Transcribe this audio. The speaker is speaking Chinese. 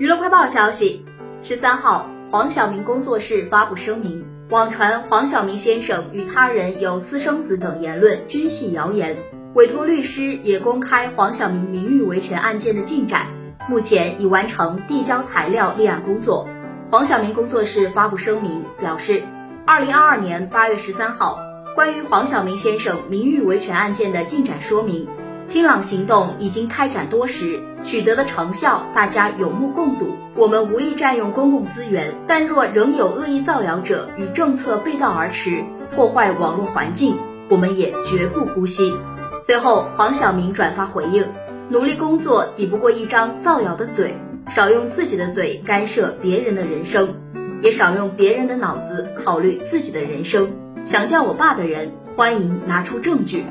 娱乐快报消息，十三号，黄晓明工作室发布声明，网传黄晓明先生与他人有私生子等言论均系谣言。委托律师也公开黄晓明名誉维权案件的进展，目前已完成递交材料立案工作。黄晓明工作室发布声明表示，二零二二年八月十三号，关于黄晓明先生名誉维权案件的进展说明。清朗行动已经开展多时，取得的成效大家有目共睹。我们无意占用公共资源，但若仍有恶意造谣者与政策背道而驰，破坏网络环境，我们也绝不姑息。随后，黄晓明转发回应：努力工作抵不过一张造谣的嘴，少用自己的嘴干涉别人的人生，也少用别人的脑子考虑自己的人生。想叫我爸的人，欢迎拿出证据。